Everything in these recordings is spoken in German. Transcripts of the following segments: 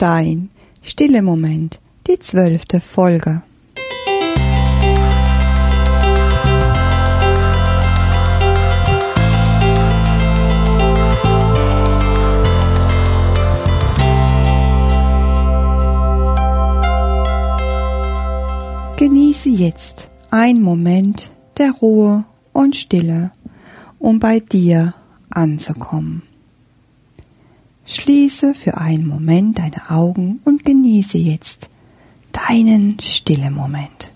Dein stille Moment, die zwölfte Folge. Genieße jetzt ein Moment der Ruhe und Stille, um bei dir anzukommen. Schließe für einen Moment deine Augen und genieße jetzt deinen stille Moment.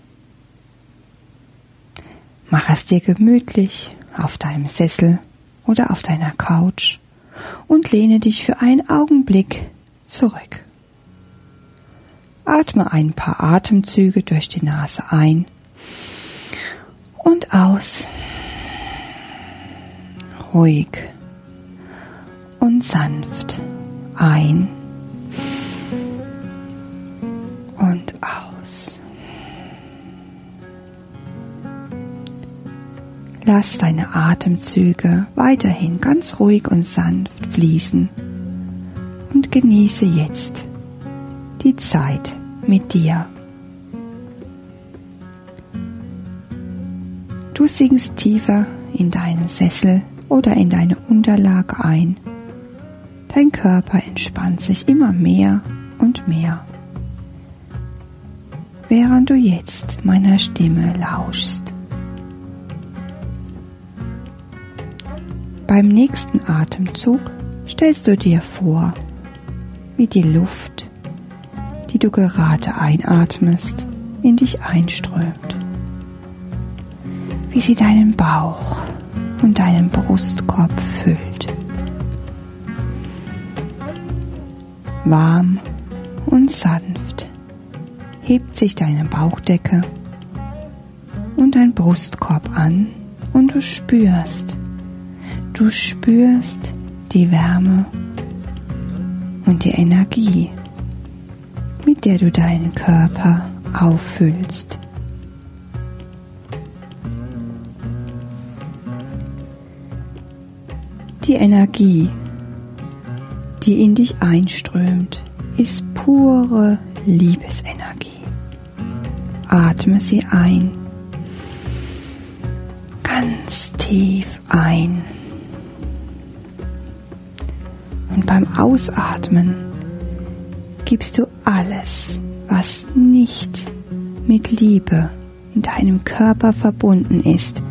Mach es dir gemütlich auf deinem Sessel oder auf deiner Couch und lehne dich für einen Augenblick zurück. Atme ein paar Atemzüge durch die Nase ein und aus. Ruhig sanft ein und aus. Lass deine Atemzüge weiterhin ganz ruhig und sanft fließen und genieße jetzt die Zeit mit dir. Du sinkst tiefer in deinen Sessel oder in deine Unterlage ein. Dein Körper entspannt sich immer mehr und mehr, während du jetzt meiner Stimme lauschst. Beim nächsten Atemzug stellst du dir vor, wie die Luft die du gerade einatmest, in dich einströmt. Wie sie deinen Bauch und deinen Brustkorb füllt. Warm und sanft hebt sich deine Bauchdecke und dein Brustkorb an und du spürst, du spürst die Wärme und die Energie mit der du deinen Körper auffüllst. Die Energie, die in dich einströmt, ist pure Liebesenergie. Atme sie ein, ganz tief ein. Und beim Ausatmen gibst du alles, was nicht mit Liebe in deinem Körper verbunden ist,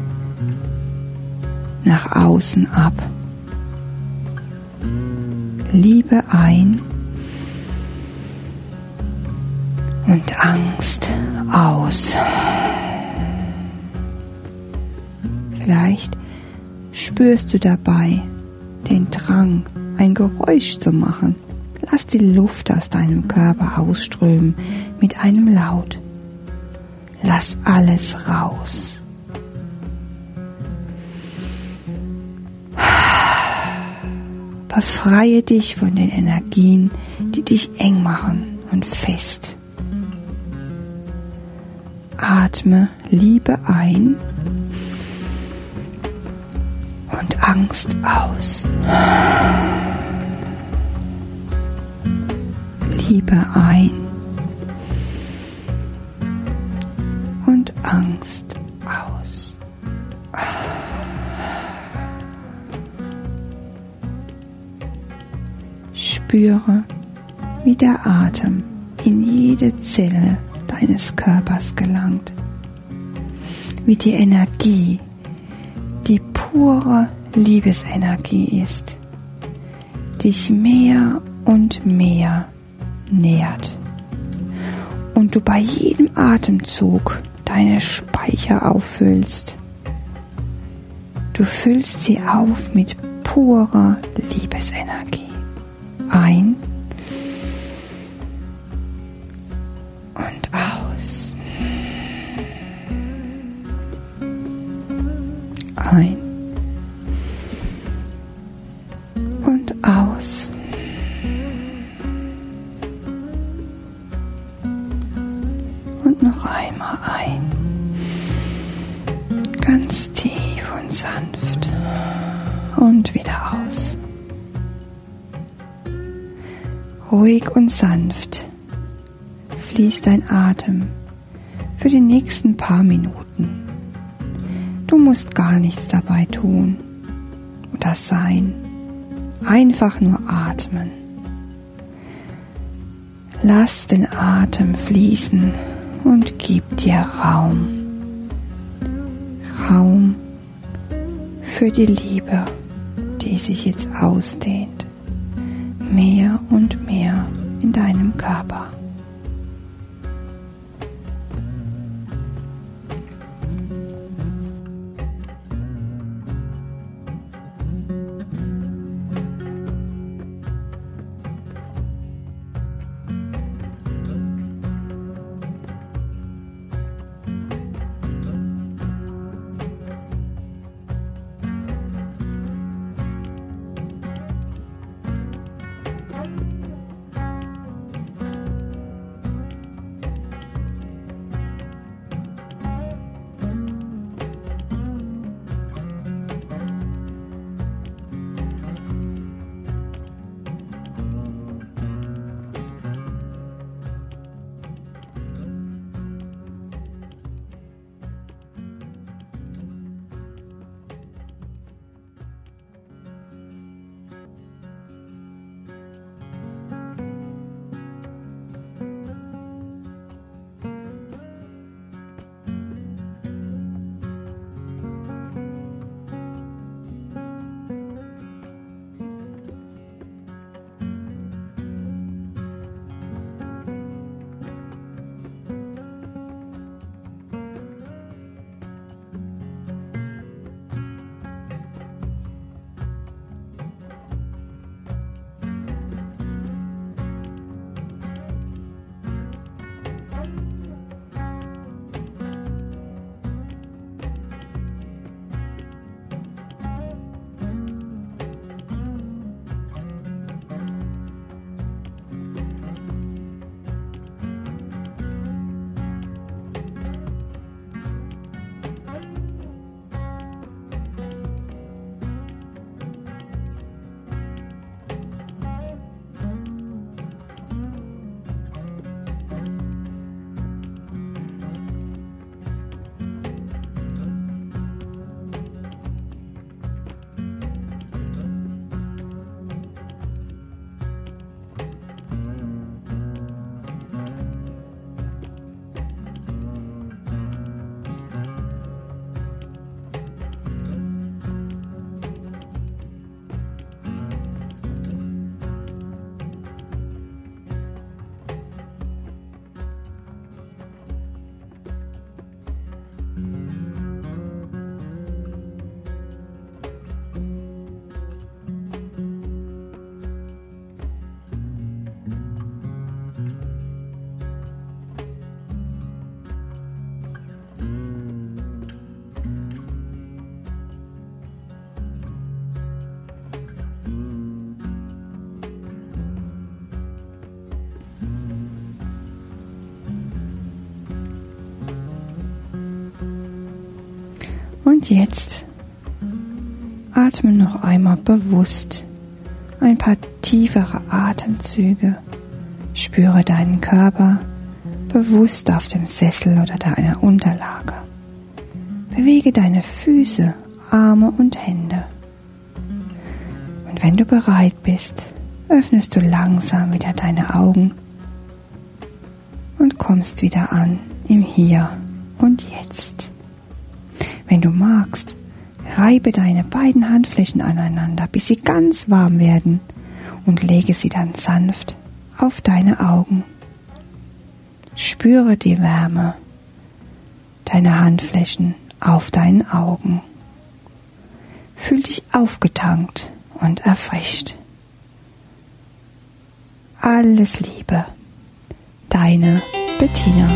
nach außen ab. Liebe ein und Angst aus. Vielleicht spürst du dabei den Drang, ein Geräusch zu machen. Lass die Luft aus deinem Körper ausströmen mit einem Laut. Lass alles raus. Befreie dich von den Energien, die dich eng machen und fest. Atme Liebe ein und Angst aus. Liebe ein Spüre, wie der Atem in jede Zelle deines Körpers gelangt, wie die Energie, die pure Liebesenergie ist, dich mehr und mehr nährt und du bei jedem Atemzug deine Speicher auffüllst. Du füllst sie auf mit purer Liebesenergie. Ein und aus. Ein Ruhig und sanft fließt dein Atem für die nächsten paar Minuten. Du musst gar nichts dabei tun oder sein, einfach nur atmen. Lass den Atem fließen und gib dir Raum. Raum für die Liebe, die sich jetzt ausdehnt, mehr und mehr in deinem Körper. Und jetzt atme noch einmal bewusst ein paar tiefere Atemzüge. Spüre deinen Körper bewusst auf dem Sessel oder deiner Unterlage. Bewege deine Füße, Arme und Hände. Und wenn du bereit bist, öffnest du langsam wieder deine Augen und kommst wieder an im Hier und Jetzt. Wenn du magst, reibe deine beiden Handflächen aneinander, bis sie ganz warm werden und lege sie dann sanft auf deine Augen. Spüre die Wärme deiner Handflächen auf deinen Augen. Fühl dich aufgetankt und erfrischt. Alles Liebe, deine Bettina.